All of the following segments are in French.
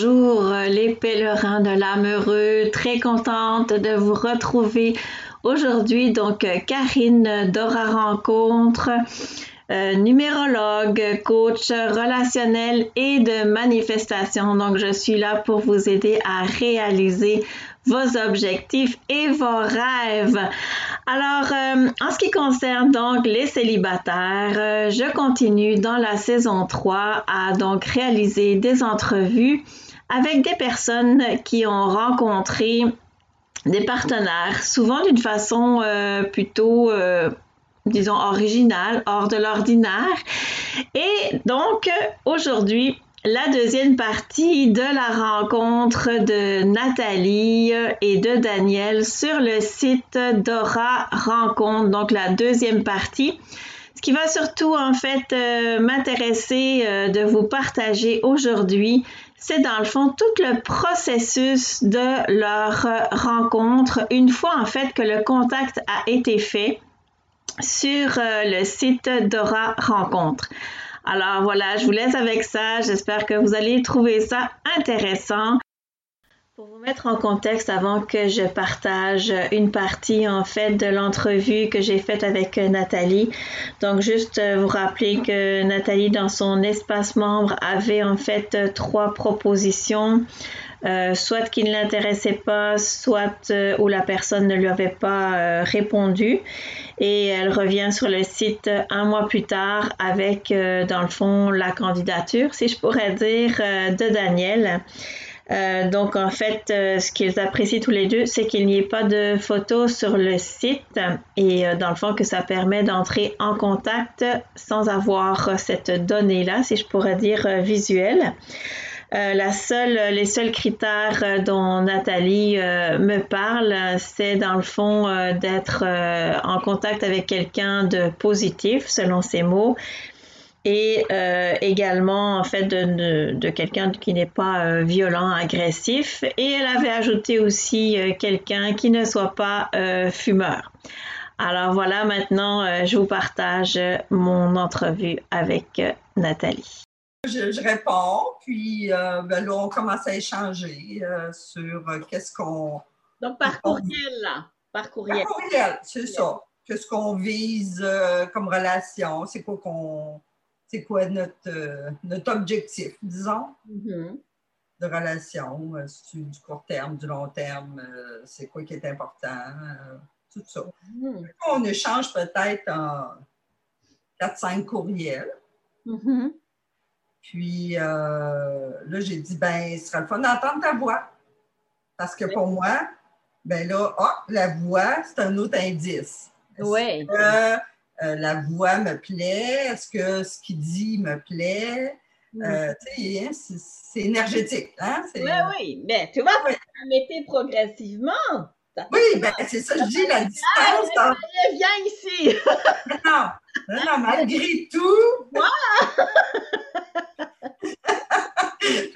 bonjour les pèlerins de l'âme heureux, très contente de vous retrouver aujourd'hui. Donc Karine Dora Rencontre, euh, numérologue, coach relationnel et de manifestation. Donc je suis là pour vous aider à réaliser vos objectifs et vos rêves. Alors, euh, en ce qui concerne donc les célibataires, euh, je continue dans la saison 3 à donc réaliser des entrevues avec des personnes qui ont rencontré des partenaires, souvent d'une façon euh, plutôt disons, originale, hors de l'ordinaire. Et donc, aujourd'hui, la deuxième partie de la rencontre de Nathalie et de Daniel sur le site Dora Rencontre, donc la deuxième partie. Ce qui va surtout en fait euh, m'intéresser euh, de vous partager aujourd'hui, c'est dans le fond tout le processus de leur rencontre une fois en fait que le contact a été fait sur euh, le site Dora Rencontre. Alors voilà, je vous laisse avec ça. J'espère que vous allez trouver ça intéressant. Pour vous mettre en contexte avant que je partage une partie en fait de l'entrevue que j'ai faite avec Nathalie. Donc juste vous rappeler que Nathalie dans son espace membre avait en fait trois propositions. Euh, soit qui ne l'intéressait pas, soit euh, où la personne ne lui avait pas euh, répondu. Et elle revient sur le site un mois plus tard avec, dans le fond, la candidature, si je pourrais dire, de Daniel. donc en fait, ce qu'ils apprécient tous les deux, c'est qu'il n'y ait pas de photos sur le site et dans le fond que ça permet d'entrer en contact sans avoir cette donnée-là, si je pourrais dire, visuelle. Euh, la seule, les seuls critères euh, dont Nathalie euh, me parle, c'est dans le fond d'être en contact avec quelqu'un de positif, selon ses mots, et également en fait de, de quelqu'un qui n'est pas violent, agressif. Et elle avait ajouté aussi quelqu'un qui ne soit pas fumeur. Alors voilà, maintenant je vous partage mon entrevue avec Nathalie. Je, réponds, puis euh, ben là, on commence à échanger euh, sur euh, qu'est-ce qu'on. Donc, par courriel, là. Par courriel. Par courriel, c'est ça. Qu'est-ce qu'on vise comme relation? C'est quoi qu'on. C'est quoi notre, notre objectif, disons, mm-hmm. de relation? Du court terme, du long terme? c'est quoi qui est important? tout ça. Mm-hmm. On échange peut-être en 4-5 courriels. Mm-hmm. Puis euh, là, j'ai dit, ben, ce sera le fun d'entendre ta voix. Parce que pour moi, ben là, ah, la voix, c'est un autre indice. Oui. Euh, la voix me plaît? Est-ce que ce qu'il dit me plaît? Mm. Euh, hein, c'est énergétique. Hein? Oui, oui. Mais tu vois, oui. mettez progressivement. Oui, ben, c'est ça, je dis, la distance. Ah, viens ici. non, non, non, malgré tout.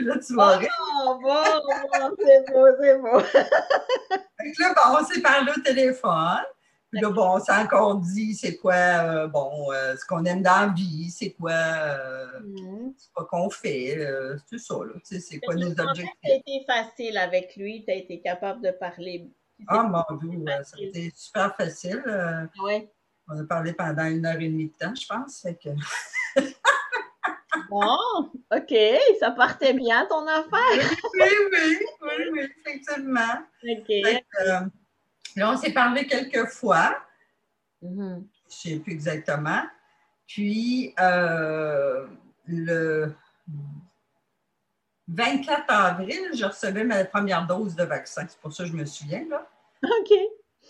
Là, tu vas Oh, bon, c'est beau, c'est beau. là, bon, on s'est parlé au téléphone. Puis là, bon, on s'est encore dit c'est quoi, euh, bon, euh, ce qu'on aime dans la vie, c'est quoi, euh, mm. quoi qu'on fait, c'est ça, là, tu sais, c'est quoi nos objectifs. Ça a été facile avec lui, tu as été capable de parler. Ah, mon Dieu, ça a été super facile. oui. On a parlé pendant une heure et demie de temps, je pense, fait que... Bon, OK, ça partait bien ton affaire. oui, oui, oui, oui, effectivement. OK. Euh, là, on s'est parlé quelques fois. Mm-hmm. Je ne sais plus exactement. Puis, euh, le 24 avril, je recevais ma première dose de vaccin. C'est pour ça que je me souviens, là. OK.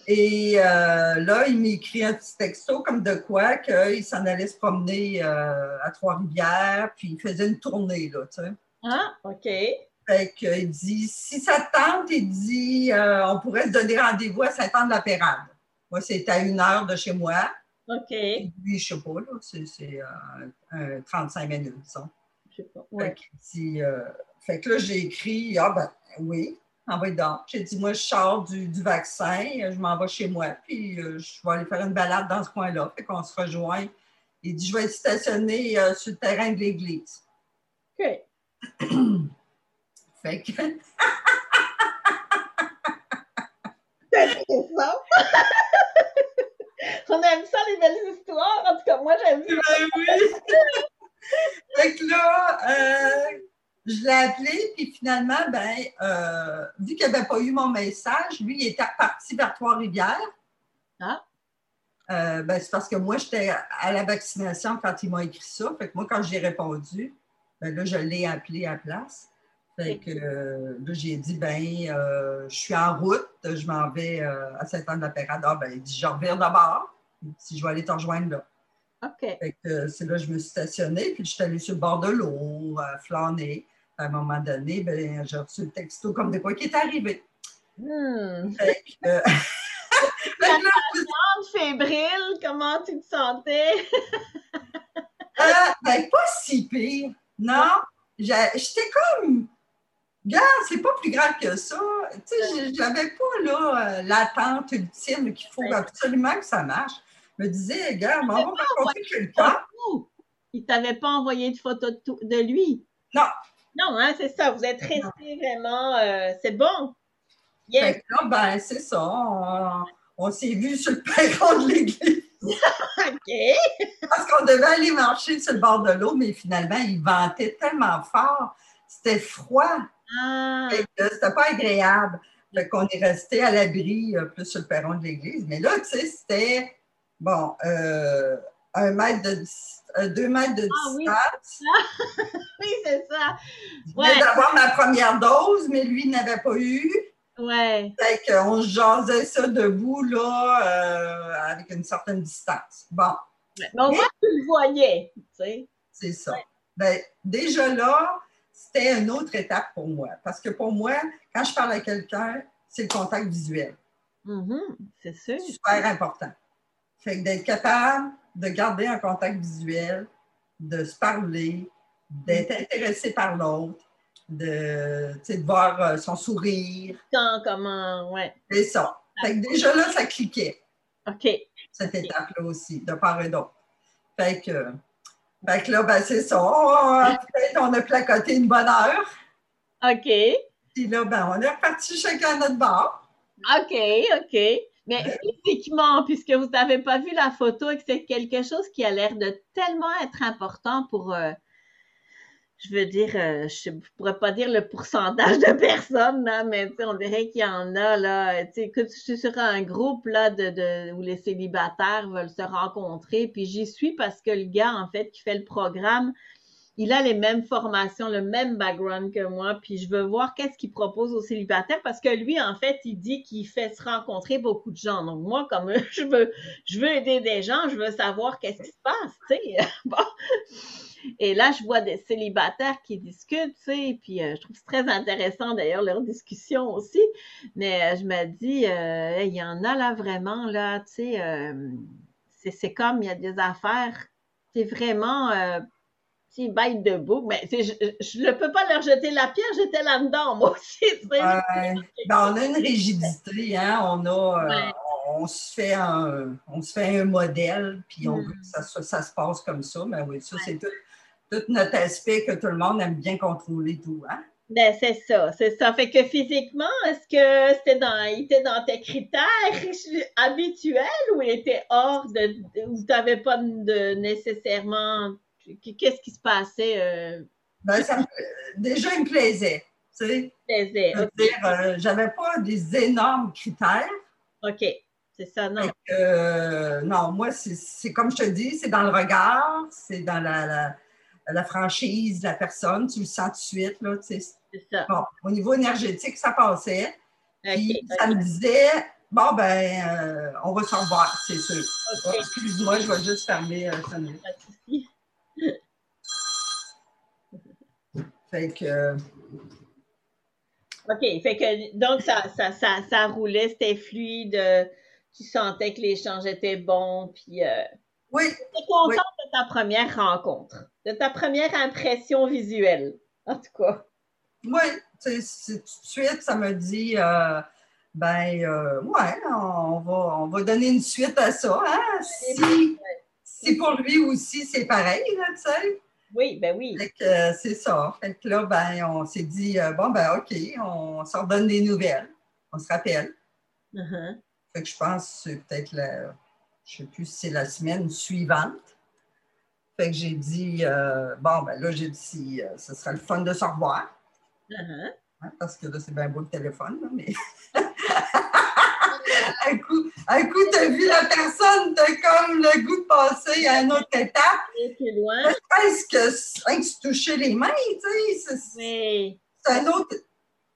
Et euh, là, il m'écrit un petit texto comme de quoi qu'il s'en allait se promener euh, à Trois-Rivières, puis il faisait une tournée, là, tu sais. Ah, OK. Fait qu'il dit, si ça te tente, il dit, euh, on pourrait se donner rendez-vous à Saint-Anne-de-la-Pérade. Moi, c'est à une heure de chez moi. OK. lui, je sais pas, là, c'est 35 minutes, disons. Je sais pas, ouais. fait que là, j'ai écrit, ah ben oui, envoyé donc. J'ai dit, moi, je sors du, vaccin, je m'en vais chez moi, puis euh, je vais aller faire une balade dans ce coin-là. Fait qu'on se rejoint. Il dit, je vais être stationné euh, sur le terrain de l'église. OK. Fait que. On aime ça, les belles histoires. En tout cas, moi, j'aime ça. Ben oui. fait que là, euh, je l'ai appelé, puis finalement, ben, euh, vu qu'il n'avait pas eu mon message, lui, il était reparti vers Trois-Rivières. Ah. Euh, ben, c'est parce que moi, j'étais à la vaccination quand il m'a écrit ça. Fait que moi, quand j'ai répondu, ben là, je l'ai appelé à place. Fait que euh, là, j'ai dit, ben, je suis en route, je m'en vais à Saint-Anne-de-la-Pérade. Ah, ben, il dit, je reviens d'abord, si je vais aller te rejoindre là. OK. Fait que c'est là que je me suis stationnée, puis je suis allée sur le bord de l'eau, flâner. À un moment donné, ben, j'ai reçu le texto comme de quoi qui est arrivé. Hmm. Fait que, fébrile, comment tu te sentais? euh, ben, pas si pire. Non, j'étais comme. Regarde, c'est pas plus grave que ça. Tu sais, j'avais pas là euh, l'attente ultime qu'il faut absolument que ça marche. Je me disais, regarde, on va rencontrer quelqu'un. Il t'avait pas envoyé de photo de, lui? Non. Non, hein, c'est ça. Vous êtes resté vraiment. Euh, c'est bon. Yes. Là, ben, c'est ça on s'est vu sur le perron de l'église. OK. Parce qu'on devait aller marcher sur le bord de l'eau, mais finalement, il ventait tellement fort. C'était froid. Ah. C'était pas agréable. Fait qu'on est resté à l'abri euh, plus sur le perron de l'église. Mais là, tu sais, c'était, bon, euh, un mètre de euh, deux mètres de ah, distance. Oui, oui c'est ça. Je d'avoir ma première dose, mais lui n'avait pas eu. Ouais. Fait qu'on jasait ça debout, là, euh, avec une certaine distance. Bon. Mais au moins, tu le voyais, tu sais. C'est ça. Ben, déjà là, c'était une autre étape pour moi. Parce que pour moi, quand je parle à quelqu'un, c'est le contact visuel. Mm-hmm. c'est sûr. Super important. Fait que d'être capable de garder un contact visuel, de se parler, d'être mm-hmm. intéressé par l'autre, de, de voir euh, son sourire. Quand, comment, ouais. C'est ça. Fait que déjà là, ça cliquait. OK. Cette étape-là aussi, de part et d'autre. Fait que, fait que là, ben, c'est ça. Peut-être on a placoté une bonne heure. OK. Puis là, ben, on est reparti chacun à notre bar. OK, OK. Mais physiquement, puisque vous n'avez pas vu la photo et que c'est quelque chose qui a l'air de tellement être important pour, euh, je veux dire, euh, je ne pourrais pas dire le pourcentage de personnes, là, mais on dirait qu'il y en a, là. Écoute, je suis sur un groupe là, où les célibataires veulent se rencontrer, puis j'y suis parce que le gars, en fait, qui fait le programme, il a les mêmes formations, le même background que moi, puis je veux voir qu'est-ce qu'il propose aux célibataires parce que lui, en fait, il dit qu'il fait se rencontrer beaucoup de gens. Donc moi, comme je veux, je veux aider des gens, je veux savoir qu'est-ce qui se passe, tu sais. bon. Et là, je vois des célibataires qui discutent, tu sais, puis euh, je trouve c'est très intéressant d'ailleurs leur discussion aussi. Mais euh, je me dis, euh, il y en a là vraiment, là, tu sais, c'est comme il y a des affaires, c'est vraiment petit bête debout. Mais je ne peux pas leur jeter la pierre, j'étais là-dedans, moi aussi. Ben, on a une rigidité, hein? On a. On se, fait un, on se fait un modèle, puis on mm. veut que ça, ça, se passe comme ça. Mais oui, ça, c'est tout tout notre aspect que tout le monde aime bien contrôler tout, hein? Ben, c'est ça, c'est ça. Fait que physiquement, est-ce que c'était dans, il était dans tes critères habituels ou il était hors de, ou tu n'avais pas de nécessairement, qu'est-ce qui se passait? Euh? Ben, ça déjà, il me plaisait, tu sais. Plaisait, euh, j'avais pas des énormes critères. OK. C'est ça, non? Euh, non, moi, c'est comme je te dis, c'est dans le regard, c'est dans la, la franchise de la personne, tu le sens tout de suite. Là, c'est ça. Bon, au niveau énergétique, ça passait. puis ça me disait, bon, ben, euh, on va s'en revoir, c'est sûr. excuse-moi, je vais juste fermer euh, ça. Fait que. Euh, OK, fait que donc ça, ça, ça, ça roulait, c'était fluide, tu sentais que l'échange était bon, puis. Oui. Tu es contente de ta première rencontre, de ta première impression visuelle, en tout cas. Oui, tout de suite, ça me dit, euh, ben, euh, ouais, on va, on va donner une suite à ça. Hein? Si, si pour lui aussi, c'est pareil, tu sais. Oui, ben oui. c'est ça. Fait que là, ben, on s'est dit, bon, ben, OK, on s'en donne des nouvelles. On se rappelle. Uh-huh. Fait que je pense que c'est peut-être la, je sais plus si c'est la semaine suivante. Fait que j'ai dit, bon, ben là, j'ai dit, ce serait le fun de se revoir. Uh-huh. Hein, parce que là, c'est bien beau le téléphone, mais. un coup, un coup tu as vu la personne, tu as comme le goût de passer à une autre étape. C'est loin. Presque rien que se toucher les mains, tu sais. C'est un autre.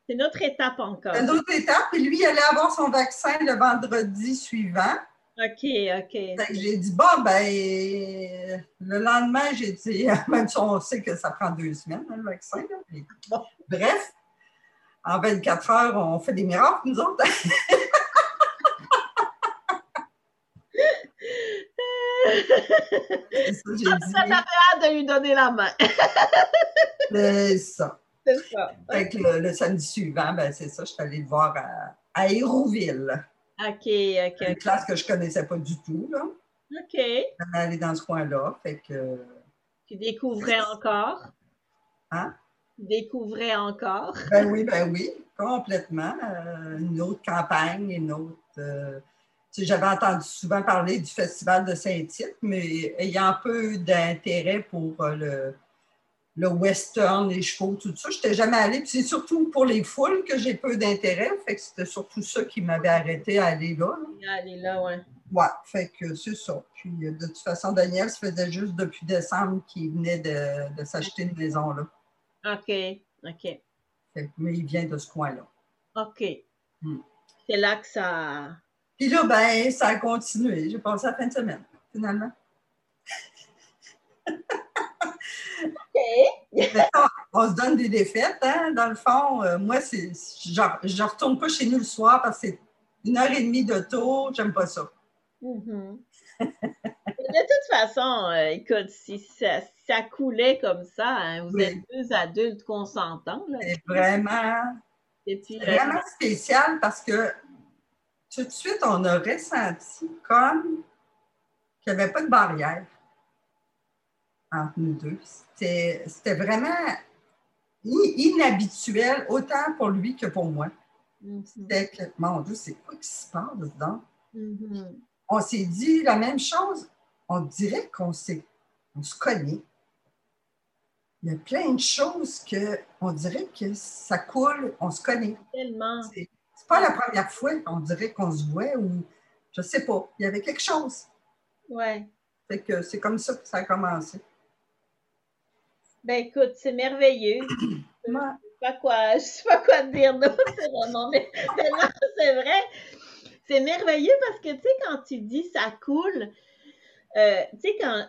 C'est une autre étape encore. Une autre étape. Et lui, il allait avoir son vaccin le vendredi suivant. OK, OK. J'ai dit, bon, ben, le lendemain, j'ai dit, même si on sait que ça prend deux semaines, hein, le vaccin. Bref, en 24 heures, on fait des miracles, nous autres. ça, ça hâte de lui donner la main. c'est ça. C'est ça. le, samedi suivant, ben, c'est ça, je suis allée le voir à, à Hérouville. OK, OK. Une classe que je ne connaissais pas du tout, là. OK. Aller dans ce coin-là, fait que... Tu découvrais encore? Hein? Tu découvrais encore? Ben oui, ben oui, complètement. Euh, une autre campagne, une autre... Euh, j'avais entendu souvent parler du Festival de Saint-Tite, mais ayant peu d'intérêt pour euh, le, le western, les chevaux, tout ça, je n'étais jamais allée. Puis c'est surtout pour les foules que j'ai peu d'intérêt. Fait que c'était surtout ça qui m'avait arrêté à aller là. Aller là, ouais. Ouais, fait que c'est ça. Puis euh, de toute façon, Daniel, ça faisait juste depuis décembre qu'il venait de, s'acheter une maison là. OK, OK. mais il vient de ce coin-là. OK. Hmm. C'est là que ça. Puis là, ben, ça a continué. J'ai passé la fin de semaine, finalement. on se donne des défaites, hein? Dans le fond, euh, moi, c'est, genre, je ne retourne pas chez nous le soir parce que c'est une heure et demie de tour, j'aime pas ça. Mm-hmm. de toute façon, euh, écoute, si ça, coulait comme ça, hein, vous êtes deux adultes consentants. C'est vraiment, euh, vraiment spécial parce que tout de suite, on a ressenti comme qu'il n'y avait pas de barrière entre nous deux. C'était vraiment inhabituel, autant pour lui que pour moi. Mm-hmm. C'était que, mon Dieu, c'est quoi qui se passe dedans? Mm-hmm. On s'est dit la même chose. On dirait qu'on on se connaît. Il y a plein de choses que on dirait que ça coule, on se connaît. Tellement. C'est pas la première fois qu'on dirait qu'on se voit ou je sais pas. Il y avait quelque chose. Ouais. Fait que c'est comme ça que ça a commencé. Ben écoute, c'est merveilleux. Je ne sais pas quoi, je sais pas quoi dire d'autre, c'est vraiment, mais, c'est vrai. C'est merveilleux parce que, tu sais, quand tu dis ça coule, euh, tu sais, quand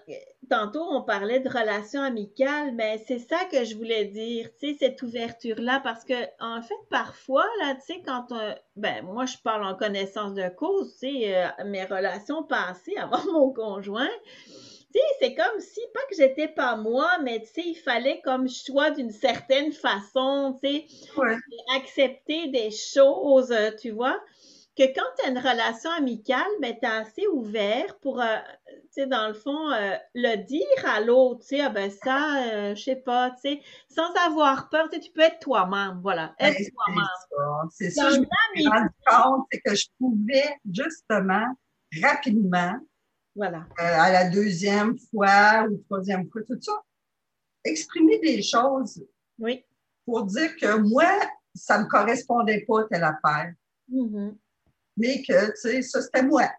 tantôt on parlait de relations amicales, mais c'est ça que je voulais dire, tu sais, cette ouverture-là, parce que en fait, parfois, là, tu sais, quand ben moi je parle en connaissance de cause, tu sais, euh, mes relations passées avant mon conjoint, tu sais, c'est comme si, pas que j'étais pas moi, mais tu sais, il fallait comme je sois d'une certaine façon, tu sais, accepter des choses, tu vois, que quand tu as une relation amicale, ben, tu es assez ouvert pour, euh, tu sais, dans le fond, euh, le dire à l'autre, tu sais, ah ben ça, euh, je sais pas, tu sais, sans avoir peur, tu sais, tu peux être toi-même, voilà, être toi-même. C'est ça, je me suis rendu compte, c'est que je pouvais justement, rapidement, voilà. Euh, à la deuxième fois ou troisième fois, tout ça. Exprimer des choses. Oui. Pour dire que moi, ça ne me correspondait pas telle affaire. Mm-hmm. Mais que, tu sais, ça, c'était moi.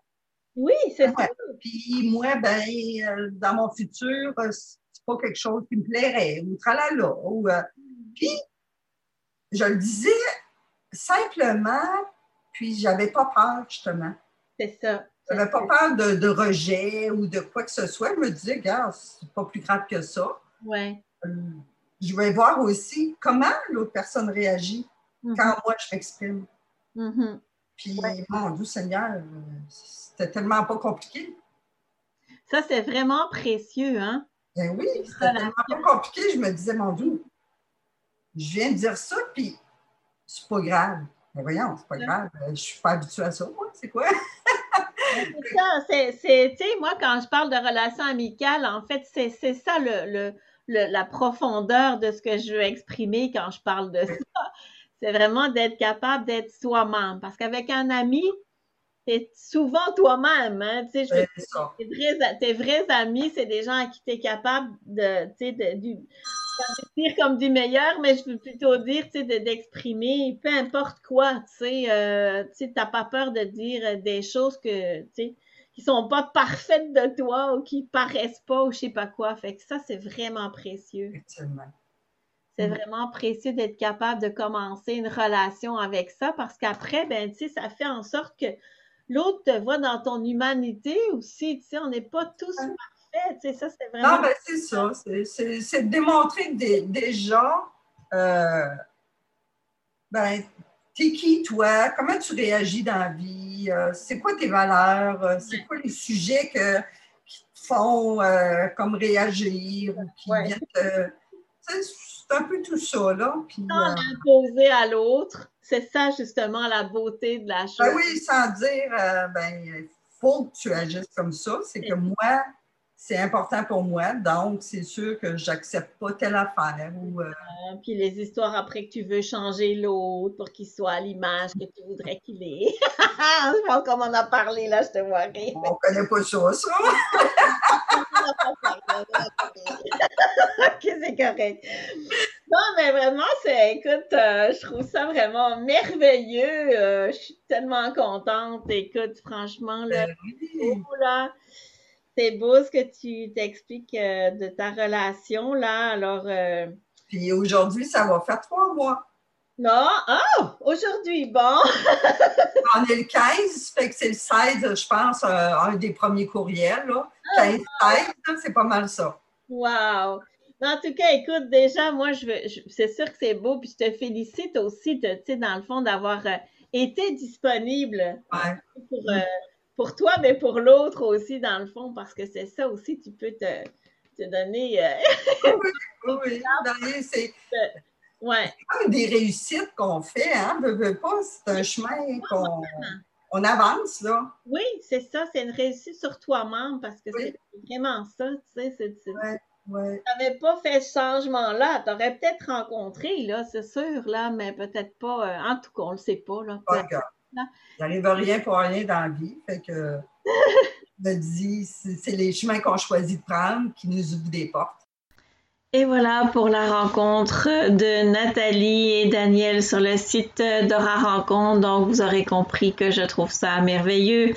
Oui, c'est ça. Puis moi, ben, euh, dans mon futur, euh, c'est pas quelque chose qui me plairait, ou tralala. Ou, puis, je le disais simplement, puis j'avais pas peur, justement. C'est ça. Je n'avais pas peur de, rejet ou de quoi que ce soit. Je me disais, regarde, c'est pas plus grave que ça. Ouais. Euh, je vais voir aussi comment l'autre personne réagit mm-hmm. quand moi je m'exprime. Mm-hmm. Puis, mon Dieu Seigneur, c'était tellement pas compliqué. Ça, c'est vraiment précieux, hein? Ben oui, c'était tellement pas compliqué. Je me disais, mon Dieu, je viens de dire ça, puis c'est pas grave. Mais voyons, c'est pas grave. Je suis pas habituée à ça, moi. C'est quoi? c'est ça, c'est, tu sais, moi, quand je parle de relations amicales, en fait, c'est, ça le, la profondeur de ce que je veux exprimer quand je parle de ça. C'est vraiment d'être capable d'être soi-même. Parce qu'avec un ami, t'es souvent toi-même. Hein? Tu sais, tes, vrais, tes vrais amis, c'est des gens à qui tu es capable de, tu sais, de, dire comme du meilleur, mais je veux plutôt dire, tu sais, d'exprimer peu importe quoi, tu sais, euh, tu pas peur de dire des choses que, tu sais, qui sont pas parfaites de toi ou qui paraissent pas ou je sais pas quoi. Fait que ça, c'est vraiment précieux. C'est mm. vraiment précieux d'être capable de commencer une relation avec ça parce qu'après, ben, tu sais, ça fait en sorte que l'autre te voit dans ton humanité aussi. Tu sais, on n'est pas tous parfaits. Tu sais, ça, c'est vraiment. Non, ben, c'est ça. C'est de démontrer des, déjà, euh, ben, t'es qui, toi? Comment tu réagis dans la vie? Euh, c'est quoi tes valeurs? Euh, c'est quoi les sujets que, qui te font euh, comme réagir ou qui viennent te. C'est un peu tout ça, là. Puis, sans l'imposer à l'autre, c'est ça justement la beauté de la ben chose. Ben oui, sans dire, ben, il faut que tu agisses comme ça. C'est que moi, c'est important pour moi, donc c'est sûr que j'accepte pas telle affaire. Ou, euh, puis les histoires après que tu veux changer l'autre pour qu'il soit à l'image que tu voudrais qu'il ait. je pense qu'on en a parlé là, je te vois rire. On connaît pas ça, ça. ok, c'est correct. Non, mais vraiment, c'est, écoute, euh, je trouve ça vraiment merveilleux. Euh, je suis tellement contente. Écoute, franchement, là, ben là c'est beau ce que tu t'expliques euh, de ta relation, là. Alors. Euh, Puis aujourd'hui, ça va faire trois mois. Non? Ah! aujourd'hui, bon! On est le 15, fait que c'est le 16, je pense, euh, un des premiers courriels, là. 15, ah, 16, c'est pas mal ça. Wow! En tout cas, écoute, déjà, moi, je veux, c'est sûr que c'est beau, puis je te félicite aussi, tu sais, dans le fond, d'avoir été disponible pour, pour toi, mais pour l'autre aussi, dans le fond, parce que c'est ça aussi, tu peux te, te donner. Euh, oui, oui, oui. c'est. Ouais. comme des réussites qu'on fait, hein? pas, c'est un chemin qu'on on avance, là. Oui, c'est ça, c'est une réussite sur toi-même parce que c'est vraiment ça, tu sais. C'est, ouais, ouais. Tu n'avais pas fait ce changement-là. Tu aurais peut-être rencontré, là, c'est sûr, là, mais peut-être pas. Euh, en tout cas, on ne le sait pas, là. Pas il n'arrive rien pour rien dans la vie. Fait que me dis, c'est les chemins qu'on choisit de prendre qui nous ouvrent des portes. Et voilà pour la rencontre de Nathalie et Daniel sur le site d'Aura Rencontre. Donc, vous aurez compris que je trouve ça merveilleux.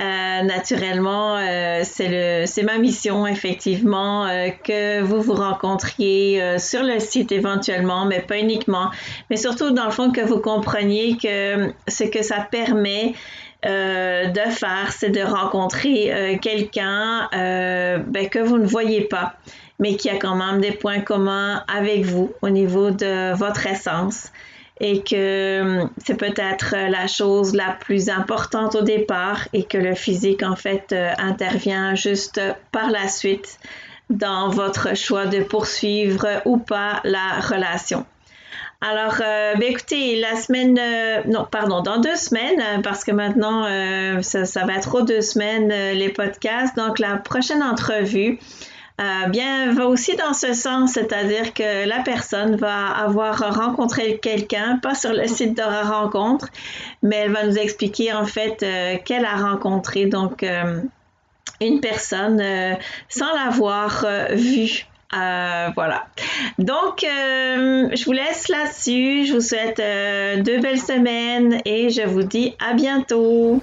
Euh, naturellement, euh, c'est ma mission, effectivement, euh, que vous vous rencontriez sur le site éventuellement, mais pas uniquement. Mais surtout, dans le fond, que vous compreniez que ce que ça permet, de faire, c'est de rencontrer quelqu'un ben, que vous ne voyez pas mais qui a quand même des points communs avec vous au niveau de votre essence et que hum, c'est peut-être la chose la plus importante au départ et que le physique en fait euh, intervient juste par la suite dans votre choix de poursuivre ou pas la relation. Alors, euh, ben, écoutez, la semaine, euh, non, pardon, dans deux semaines, parce que maintenant, ça, ça, va être trop deux semaines, les podcasts. Donc, la prochaine entrevue, euh, bien, va aussi dans ce sens, c'est-à-dire que la personne va avoir rencontré quelqu'un, pas sur le site de rencontre, mais elle va nous expliquer en fait euh, qu'elle a rencontré donc euh, une personne sans l'avoir vue. Voilà. Donc, je vous laisse là-dessus. Je vous souhaite deux belles semaines et je vous dis à bientôt.